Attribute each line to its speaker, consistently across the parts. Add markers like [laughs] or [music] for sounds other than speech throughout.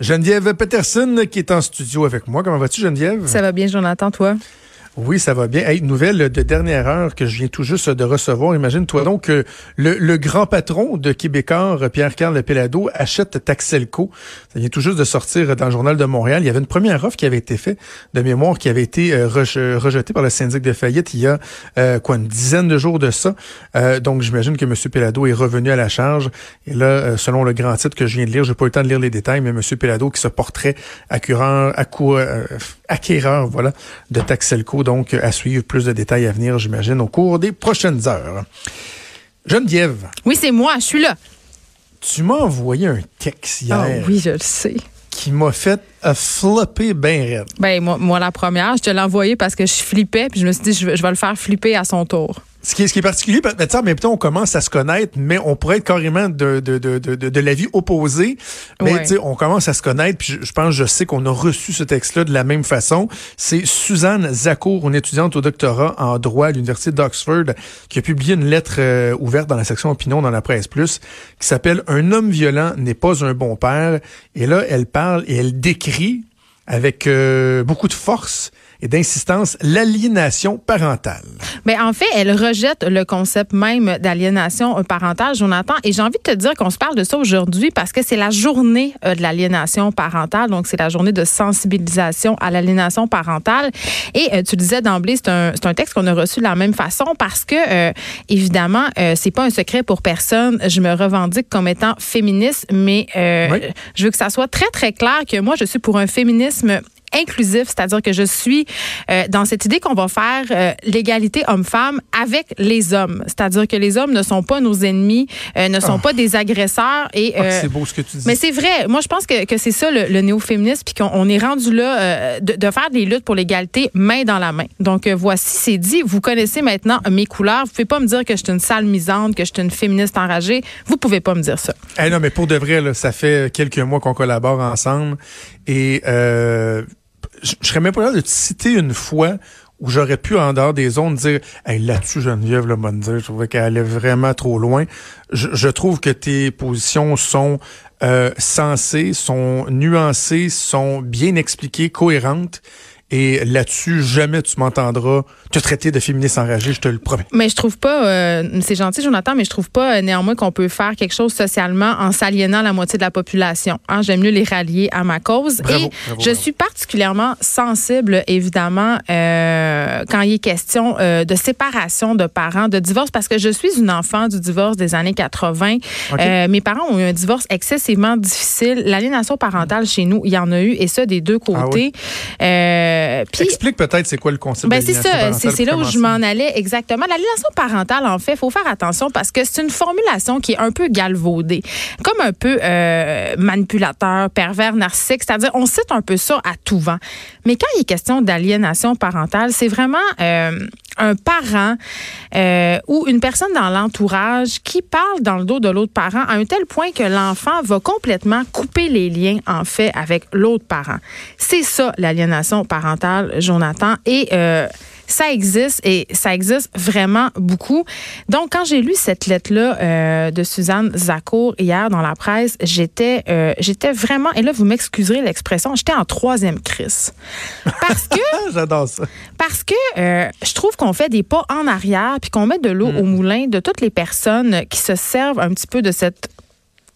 Speaker 1: Geneviève Peterson qui est en studio avec moi. Comment vas-tu, Geneviève?
Speaker 2: Ça va bien, Jonathan, toi?
Speaker 1: Oui, ça va bien. Hey, nouvelle de dernière heure que je viens tout juste de recevoir. Imagine-toi donc que le, le, grand patron de Québécois, Pierre-Carl Pelado, achète Taxelco. Ça vient tout juste de sortir dans le journal de Montréal. Il y avait une première offre qui avait été faite de mémoire, qui avait été euh, rejetée par le syndic de faillite il y a euh, quoi une dizaine de jours de ça. Euh, donc j'imagine que M. Pelado est revenu à la charge. Et là, selon le grand titre que je viens de lire, j'ai pas eu le temps de lire les détails, mais M. Pelado qui se porterait acquéreur, acquéreur voilà, de Taxelco donc à suivre plus de détails à venir, j'imagine, au cours des prochaines heures. Geneviève.
Speaker 2: Oui, c'est moi, je suis là.
Speaker 1: Tu m'as envoyé un texte hier.
Speaker 2: Ah oui, je le sais.
Speaker 1: Qui m'a fait flopper bien raide.
Speaker 2: Ben, moi, moi, la première, je te l'ai envoyé parce que je flippais, puis je me suis dit, je vais le faire flipper à son tour.
Speaker 1: Ce qui, est, ce qui est particulier, ben, en même temps, on commence à se connaître, mais on pourrait être carrément de, de, de, de, de l'avis opposé. Mais on commence à se connaître, puis je, pense, je sais qu'on a reçu ce texte-là de la même façon. C'est Suzanne Zakour, une étudiante au doctorat en droit à l'Université d'Oxford, qui a publié une lettre euh, ouverte dans la section opinion dans la presse plus, qui s'appelle Un homme violent n'est pas un bon père. Et là, elle parle et elle décrit avec euh, beaucoup de force et d'insistance l'aliénation parentale.
Speaker 2: Mais en fait, elle rejette le concept même d'aliénation parentale, Jonathan. Et j'ai envie de te dire qu'on se parle de ça aujourd'hui parce que c'est la journée euh, de l'aliénation parentale. Donc, c'est la journée de sensibilisation à l'aliénation parentale. Et euh, tu disais d'emblée, c'est un, un, texte qu'on a reçu de la même façon parce que, euh, évidemment, c'est pas un secret pour personne. Je me revendique comme étant féministe, mais je veux que ça soit très, très clair que moi, je suis pour un féminisme inclusif, c'est-à-dire que je suis euh, dans cette idée qu'on va faire euh, l'égalité homme-femme avec les hommes, c'est-à-dire que les hommes ne sont pas nos ennemis, euh, ne sont ah. pas des agresseurs et
Speaker 1: ah, c'est beau ce que tu dis.
Speaker 2: Mais c'est vrai, moi je pense que, que c'est ça le, néo-féminisme puis qu'on est rendu là de, de, faire des luttes pour l'égalité main dans la main. Donc voici, c'est dit, vous connaissez maintenant mes couleurs, vous pouvez pas me dire que je suis une sale misante, que je suis une féministe enragée, vous pouvez pas me dire ça.
Speaker 1: Eh non, mais pour de vrai là, ça fait quelques mois qu'on collabore ensemble et euh, je, serais même pas là de te citer une fois où j'aurais pu, en dehors des zones, dire hey, là-dessus, Geneviève, le bon dire, je trouvais qu'elle allait vraiment trop loin. Je, trouve que tes positions sont euh, sensées, sont nuancées, sont bien expliquées, cohérentes. Et là-dessus, jamais tu m'entendras te traiter de féministe enragée, je te le promets.
Speaker 2: Mais je trouve pas, euh, c'est gentil Jonathan, mais je trouve pas euh, néanmoins qu'on peut faire quelque chose socialement en s'aliénant la moitié de la population. Hein. J'aime mieux les rallier à ma cause.
Speaker 1: et
Speaker 2: je suis particulièrement sensible, évidemment, euh, quand il est question de séparation de parents, de divorce, parce que je suis une enfant du divorce des années 80. Euh, mes parents ont eu un divorce excessivement difficile. L'aliénation parentale chez nous, il y en a eu, et ça des deux ah côtés.
Speaker 1: Euh, Explique peut-être c'est quoi le concept
Speaker 2: ben c'est ça, c'est là où je m'en allais exactement. L'aliénation parentale, en fait, il faut faire attention parce que c'est une formulation qui est un peu galvaudée, comme un peu euh, manipulateur, pervers, narcissique. C'est-à-dire, on cite un peu ça à tout vent. Mais quand il est question d'aliénation parentale, c'est vraiment euh, un parent euh, ou une personne dans l'entourage qui parle dans le dos de l'autre parent à un tel point que l'enfant va complètement couper les liens en fait avec l'autre parent. C'est ça l'aliénation parentale, Jonathan. Et euh, ça existe et ça existe vraiment beaucoup. Donc, quand j'ai lu cette lettre-là euh, de Suzanne Zakour hier dans la presse, j'étais euh, j'étais vraiment, et là, vous m'excuserez l'expression, j'étais en troisième crise. Parce que... [laughs]
Speaker 1: J'adore ça.
Speaker 2: Parce que euh, je trouve qu'on fait des pas en arrière puis qu'on met de l'eau mm. au moulin de toutes les personnes qui se servent un petit peu de cette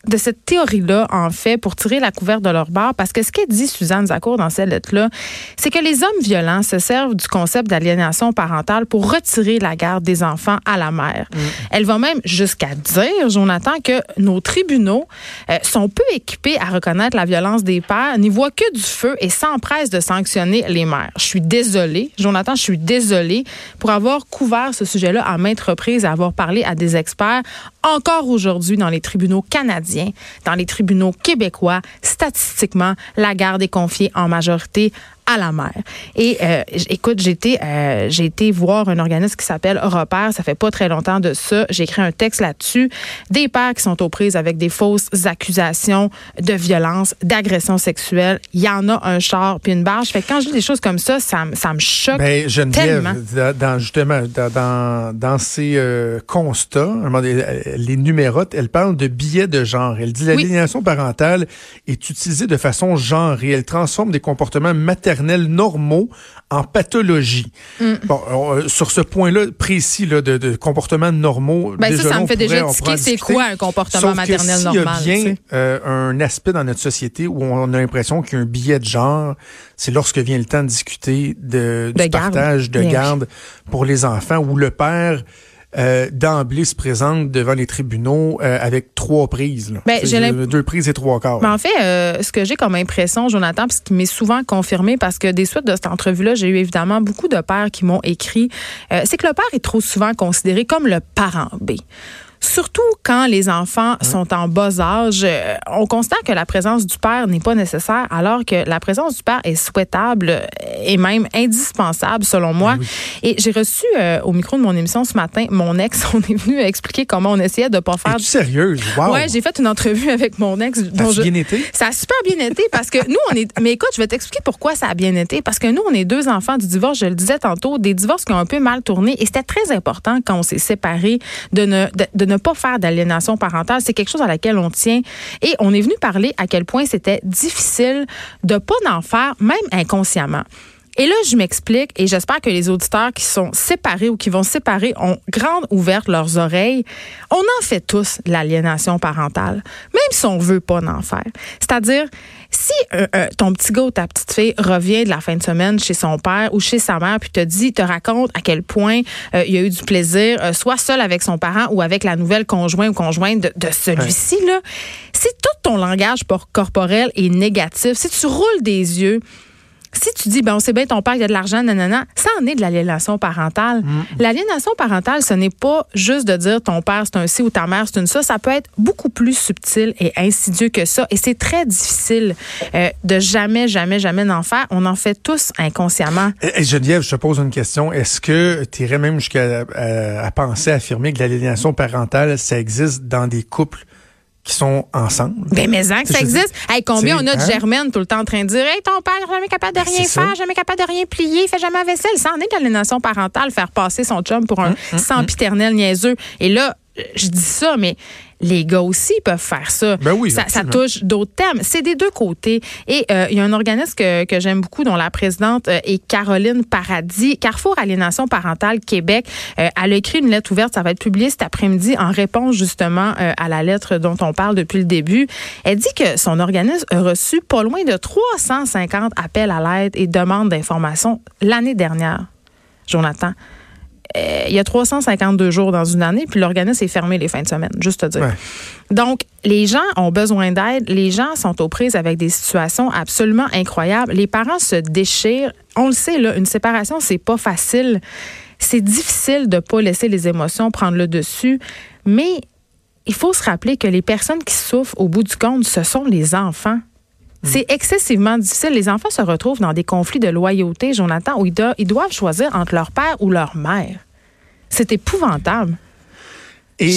Speaker 2: de cette théorie-là, en fait, pour tirer la couverte de leur barre, parce que ce qu'elle dit Suzanne Zakour dans cette lettre-là, c'est que les hommes violents se servent du concept d'aliénation parentale pour retirer la garde des enfants à la mère. Mm. Elle va même jusqu'à dire, Jonathan, que nos tribunaux euh, sont peu équipés à reconnaître la violence des pères, n'y voient que du feu et s'empressent de sanctionner les mères. Je suis désolée, Jonathan, je suis désolée pour avoir couvert ce sujet-là à maintes reprises et avoir parlé à des experts encore aujourd'hui dans les tribunaux canadiens Dans les tribunaux québécois, statistiquement, la garde est confiée en majorité à la mère. Et euh, écoute, j'ai été, euh, j'ai été voir un organisme qui s'appelle Repère. Ça fait pas très longtemps de ça. J'ai écrit un texte là-dessus. Des pères qui sont aux prises avec des fausses accusations de violence, d'agression sexuelle. Il y en a un char puis une barge. Fait que quand je dis des choses comme ça, ça, ça me choque ben, tellement.
Speaker 1: Dans, justement, dans, dans, ces euh, constats, les numérotes, elle parle de billets de genre. Elle dit l'aliénation parentale est utilisée de façon genrée. Elle transforme des comportements matériels normaux en pathologie. Mm. Bon, euh, sur ce point-là précis là, de, de comportements normaux,
Speaker 2: ben ça, ça me fait déjà c'est quoi un comportement maternel normal.
Speaker 1: Il y a bien euh, un aspect dans notre société où on a l'impression qu'il y a un billet de genre, c'est lorsque vient le temps de discuter de, du partage de garde pour les enfants, où le père euh, d'emblée se présente devant les tribunaux euh, avec trois prises. Ben, deux, prises et trois quarts.
Speaker 2: Ben, en fait, euh, ce que j'ai comme impression, Jonathan, ce qui m'est souvent confirmé, parce que des suites de cette entrevue-là, j'ai eu évidemment beaucoup de pères qui m'ont écrit, c'est que le père est trop souvent considéré comme le parent B. Surtout quand les enfants sont en bas âge, euh, on constate que la présence du père n'est pas nécessaire, alors que la présence du père est souhaitable et même indispensable, selon moi. Ben et j'ai reçu euh, au micro de mon émission ce matin mon ex. [laughs] On est venu expliquer comment on essayait de pas faire. Es-tu
Speaker 1: sérieuse? Wow.
Speaker 2: Ouais, j'ai fait une entrevue avec mon ex.
Speaker 1: Ça a bien été?
Speaker 2: Ça a super bien été parce que nous, on est. Mais écoute, je vais t'expliquer pourquoi ça a bien été. Parce que nous, on est deux enfants du divorce, je le disais tantôt, des divorces qui ont un peu mal tourné. Et c'était très important quand on s'est séparés de ne, de ne pas faire d'aliénation parentale. C'est quelque chose à laquelle on tient. Et on est venu parler à quel point c'était difficile de pas en faire, même inconsciemment. Et là, je m'explique et j'espère que les auditeurs qui sont séparés ou qui vont séparer ont grande ouverte leurs oreilles. On en fait tous l'aliénation parentale, même si on veut pas en faire. C'est-à-dire, si euh, euh, ton petit gars ou ta petite fille revient de la fin de semaine chez son père ou chez sa mère puis te dit, te raconte à quel point euh, il a eu du plaisir, soit seul avec son parent ou avec la nouvelle conjointe ou conjointe de, de celui-ci là, si tout ton langage corporel est négatif, si tu roules des yeux si tu dis, ben, on sait bien, ton père, il a de l'argent, nanana, ça en est de l'aliénation parentale. Mm. L'aliénation parentale, ce n'est pas juste de dire ton père, c'est un ci ou ta mère, c'est une ça. Ça peut être beaucoup plus subtil et insidieux que ça. Et c'est très difficile euh, de jamais, jamais, jamais en faire. On en fait tous inconsciemment.
Speaker 1: Et, Geneviève, je te pose une question. Est-ce que tu irais même jusqu'à à, penser, affirmer que l'aliénation parentale, ça existe dans des couples qui sont ensemble.
Speaker 2: Ben, mais que ça existe. Hey, combien on a de hein? Germaine tout le temps en train de dire Hey, ton père n'est jamais capable de ben, rien faire, jamais capable de rien plier, il fait jamais la vaisselle. Ça en est l'aliénation parentale, faire passer son chum pour un hum, hum, sans-piternel hum. niaiseux. Et là, je dis ça, mais les gars aussi peuvent faire ça.
Speaker 1: Ben oui,
Speaker 2: ça, ça, touche d'autres thèmes. C'est des deux côtés. Et euh, il y a un organisme que, que j'aime beaucoup, dont la présidente euh, est Caroline Paradis, Carrefour Aliénation Parentale Québec. Euh, elle a écrit une lettre ouverte, ça va être publié cet après-midi en réponse justement à la lettre dont on parle depuis le début. Elle dit que son organisme a reçu pas loin de 350 appels à l'aide et demandes d'informations l'année dernière. Jonathan. Euh, il y a 352 jours dans une année, puis l'organisme est fermé les fins de semaine, juste à dire. Donc, les gens ont besoin d'aide. Les gens sont aux prises avec des situations absolument incroyables. Les parents se déchirent. On le sait, là, une séparation, c'est pas facile. C'est difficile de pas laisser les émotions prendre le dessus. Mais il faut se rappeler que les personnes qui souffrent au bout du compte, ce sont les enfants. Hmm. C'est excessivement difficile. Les enfants se retrouvent dans des conflits de loyauté, Jonathan, où ils doivent choisir entre leur père ou leur mère. C'est épouvantable.
Speaker 1: Et,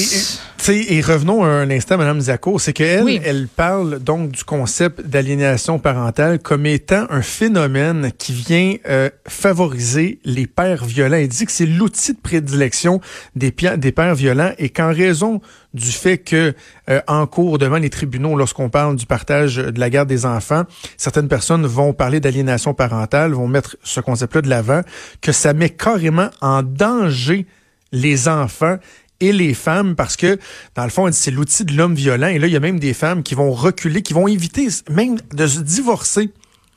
Speaker 1: et revenons un instant, Mme Zacco, c'est qu'elle, elle parle donc du concept d'aliénation parentale comme étant un phénomène qui vient euh, favoriser les pères violents. Elle dit que c'est l'outil de prédilection des, des pères violents et qu'en raison du fait que euh, en cours devant les tribunaux, lorsqu'on parle du partage de la garde des enfants, certaines personnes vont parler d'aliénation parentale, vont mettre ce concept-là de l'avant, que ça met carrément en danger les enfants et les femmes parce que, dans le fond, c'est l'outil de l'homme violent. Et là, il y a même des femmes qui vont reculer, qui vont éviter même de se divorcer.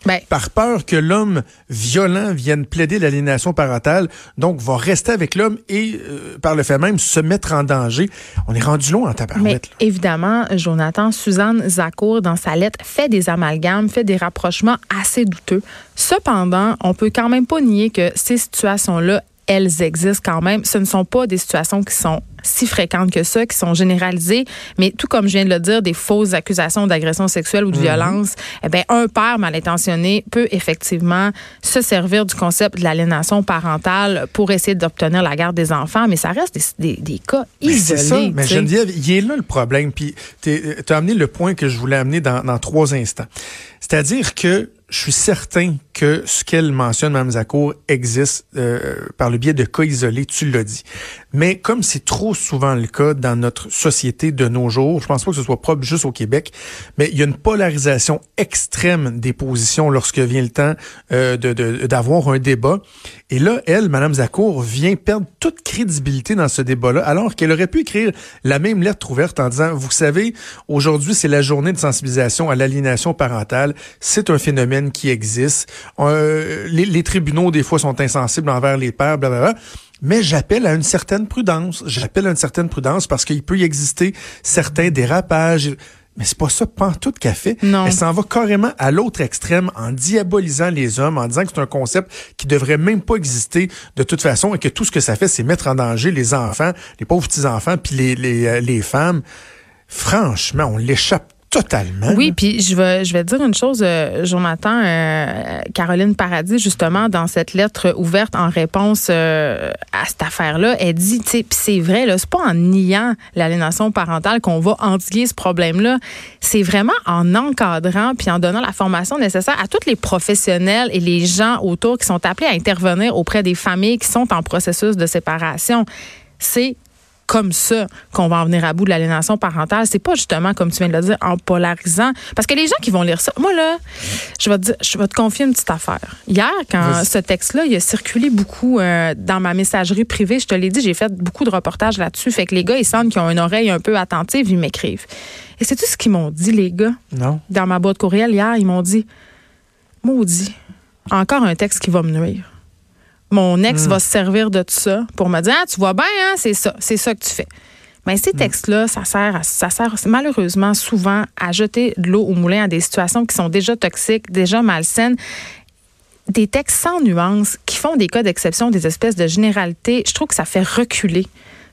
Speaker 1: Ben. par peur que l'homme violent vienne plaider l'aliénation parentale, donc va rester avec l'homme et, euh, par le fait même, se mettre en danger. On est rendu loin en tabarouette.
Speaker 2: Mais évidemment, Jonathan, Suzanne Zakour, dans sa lettre, fait des amalgames, fait des rapprochements assez douteux. Cependant, on peut quand même pas nier que ces situations-là elles existent quand même. Ce ne sont pas des situations qui sont si fréquentes que ça, qui sont généralisées, mais tout comme je viens de le dire, des fausses accusations d'agression sexuelle ou de mhm. violence, eh bien, un père mal intentionné peut effectivement se servir du concept de l'aliénation parentale pour essayer d'obtenir la garde des enfants, mais ça reste des, des, cas isolés. Ça,
Speaker 1: mais Geneviève, il est là le problème, puis tu as amené le point que je voulais amener dans, dans trois instants. C'est-à-dire que je suis certain que ce qu'elle mentionne, Mme Zakour, existe euh, par le biais de cas isolés, tu l'as dit. Mais comme c'est trop souvent le cas dans notre société de nos jours, je pense pas que ce soit propre juste au Québec, mais il y a une polarisation extrême des positions lorsque vient le temps euh, d'avoir un débat. Et là, elle, Mme Zakour, vient perdre toute crédibilité dans ce débat-là, alors qu'elle aurait pu écrire la même lettre ouverte en disant, vous savez, aujourd'hui, c'est la journée de sensibilisation à l'aliénation parentale. C'est un phénomène qui existe. Euh, les, les, tribunaux, des fois, sont insensibles envers les pères, blablabla. Mais j'appelle à une certaine prudence. J'appelle à une certaine prudence parce qu'il peut y exister certains dérapages. Mais c'est pas ça, pas tout café.
Speaker 2: Non.
Speaker 1: Elle s'en va carrément à l'autre extrême en diabolisant les hommes, en disant que c'est un concept qui devrait même pas exister de toute façon et que tout ce que ça fait, c'est mettre en danger les enfants, les pauvres petits-enfants, puis les, les, euh, les femmes. Franchement, on l'échappe
Speaker 2: Oui, puis je vais, dire une chose, euh, Jonathan, euh, Caroline Paradis, justement, dans cette lettre ouverte en réponse euh, à cette affaire-là, elle dit, c'est vrai, c'est pas en niant l'aliénation parentale qu'on va endiguer ce problème-là. C'est vraiment en encadrant puis en donnant la formation nécessaire à tous les professionnels et les gens autour qui sont appelés à intervenir auprès des familles qui sont en processus de séparation. C'est comme ça qu'on va en venir à bout de l'aliénation parentale. C'est pas justement, comme tu viens de le dire, en polarisant. Parce que les gens qui vont lire ça, moi là, je vais te, dire, je vais te confier une petite affaire. Hier, quand ce texte-là, il a circulé beaucoup euh, dans ma messagerie privée, je te l'ai dit, j'ai fait beaucoup de reportages là-dessus. Fait que les gars, ils sentent qu'ils ont une oreille un peu attentive, ils m'écrivent. Et c'est tout ce qu'ils m'ont dit, les gars?
Speaker 1: Non.
Speaker 2: Dans ma boîte courriel hier, ils m'ont dit, maudit, encore un texte qui va me nuire. Mon ex hmm. va se servir de tout ça pour me dire, ah, tu vois bien, hein, c'est ça, c'est ça que tu fais. Mais ces hmm. textes-là, ça sert, ça sert malheureusement souvent à jeter de l'eau au moulin à des situations qui sont déjà toxiques, déjà malsaines. Des textes sans nuance qui font des cas d'exception, des espèces de généralités. Je trouve que ça fait reculer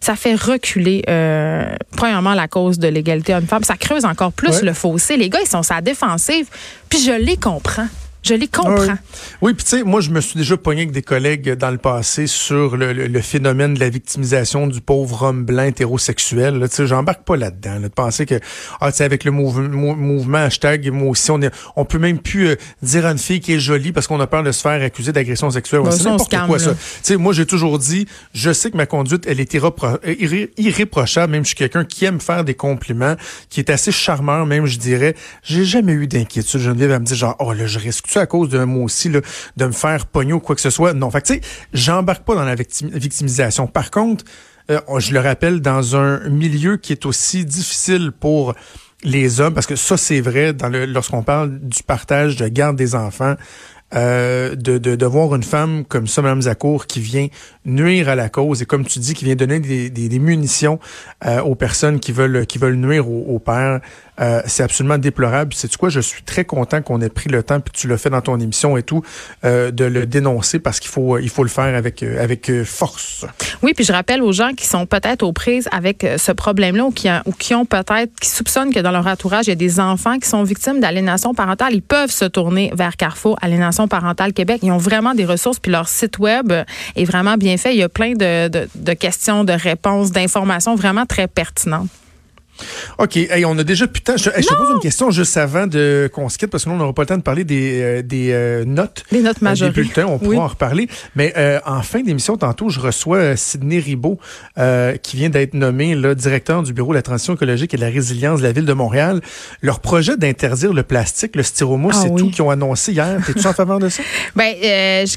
Speaker 2: ça fait reculer, euh, premièrement, la cause de l'égalité homme-femme. Ça creuse encore plus le fossé. Les gars, ils sont sa défensive, puis je les comprends. Je les comprends.
Speaker 1: Oui, puis tu sais, moi, je me suis déjà pogné avec des collègues dans le passé sur le, phénomène de la victimisation du pauvre homme blanc hétérosexuel. Tu sais, j'embarque pas là-dedans. de penser que, ah, tu sais, avec le mouvement hashtag, moi aussi, on, est, on peut même plus euh, dire à une fille qui est jolie parce qu'on a peur de se faire accuser d'agression sexuelle.
Speaker 2: c'est n'importe quoi, ça. Tu
Speaker 1: sais, moi, j'ai toujours dit, je sais que ma conduite, elle est irréprochable. Même je suis quelqu'un qui aime faire des compliments, qui est assez charmeur, même, je dirais. J'ai jamais eu d'inquiétude. Geneviève, à me dire genre, oh, là, je risque à cause de moi aussi, là, de me faire pogner ou quoi que ce soit? Non. Fait tu sais, j'embarque pas dans la victimisation. Par contre, euh, je le rappelle, dans un milieu qui est aussi difficile pour les hommes, parce que ça, c'est vrai, dans le, lorsqu'on parle du partage de garde des enfants, euh, de, de, de, voir une femme comme ça, Mme Zakour, qui vient nuire à la cause et comme tu dis, qui vient donner des, des, munitions euh, aux personnes qui veulent qui veulent nuire au, au père, euh, c'est absolument déplorable. C'est quoi, je suis très content qu'on ait pris le temps, puis tu l'as fait dans ton émission et tout, euh, de le dénoncer parce qu'il faut il faut le faire avec avec force.
Speaker 2: Oui, puis je rappelle aux gens qui sont peut-être aux prises avec ce problème-là ou qui, ou qui ont peut-être qui soupçonnent que dans leur entourage il y a des enfants qui sont victimes d'aliénation parentale, ils peuvent se tourner vers Carrefour Aliénation parentale. Ils ont vraiment des ressources, puis leur site web est vraiment bien fait. Il y a plein de questions, de réponses, d'informations vraiment très pertinentes.
Speaker 1: OK. on a déjà putain. Je, je te pose une question juste avant de qu'on se quitte parce que nous, on n'aura pas le temps de parler des, euh, des euh, notes.
Speaker 2: Des notes majeures.
Speaker 1: des bulletins. On pourra en reparler. Mais euh, en fin d'émission, tantôt, je reçois Sidney Ribault, qui vient d'être nommé là, directeur du Bureau de la transition écologique et de la résilience de la Ville de Montréal. Leur projet d'interdire le plastique, le styromousse, ah c'est tout qu'ils ont annoncé hier. T'es-tu en faveur de ça? [laughs]
Speaker 2: Ben,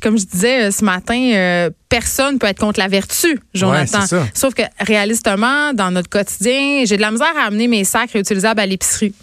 Speaker 2: comme je disais ce matin, personne peut être contre la vertu, Jonathan. Sauf que réalistement, dans notre quotidien, j'ai de la misère à amener mes sacs réutilisables à l'épicerie.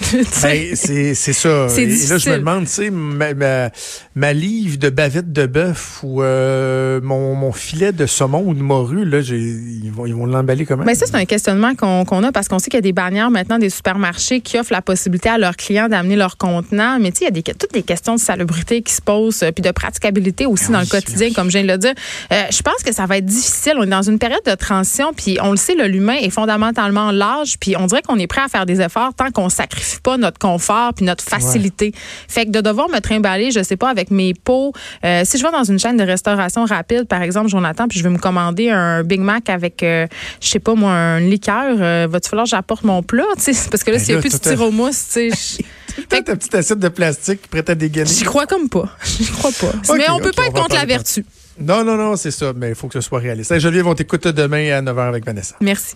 Speaker 2: [laughs]
Speaker 1: ben, c'est ça. Et là, je me demande, tu sais, ma, ma, livre de bavette de bœuf ou euh, mon, mon, filet de saumon ou de morue, là, ils vont ils vont l'emballer comment?
Speaker 2: Mais ça, c'est un questionnement qu'on a parce qu'on sait qu'il y a des bannières maintenant des supermarchés qui offrent la possibilité à leurs clients d'amener leur contenant. Mais tu sais, il y a des, toutes des questions de salubrité qui se posent, euh, puis de praticabilité aussi dans le quotidien, comme je viens de le dire. Euh, je pense que ça va être difficile. On est dans une période de transition, puis on le sait, l'humain est fondamentalement large, puis on dirait qu'on est prêt à faire des efforts tant qu'on sacrifie pas notre confort puis notre facilité. Fait que de devoir me trimballer, je sais pas, avec mes pots. Euh, si je vais dans une chaîne de restauration rapide, par exemple, Jonathan, puis je vais me commander un Big Mac avec, euh, je sais pas moi, un liqueur, euh, va-tu falloir que j'apporte mon plat, tu sais, [laughs] parce que là, ben s'il n'y a plus de styromousse, tu sais.
Speaker 1: Peut-être ta petite assiette de plastique prête à dégainer.
Speaker 2: J'y crois comme pas. [laughs] J'y crois pas. mais on peut pas être contre la vertu.
Speaker 1: Non, non, non, c'est ça. Mais il faut que ce soit réaliste. Geneviève, on t'écoute demain à 9h avec Vanessa.
Speaker 2: Merci.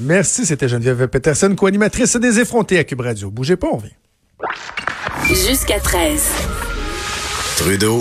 Speaker 1: Merci, c'était Geneviève Peterson, co-animatrice des effrontés à Cube Radio. Bougez pas, on vient.
Speaker 3: Jusqu'à 13. Trudeau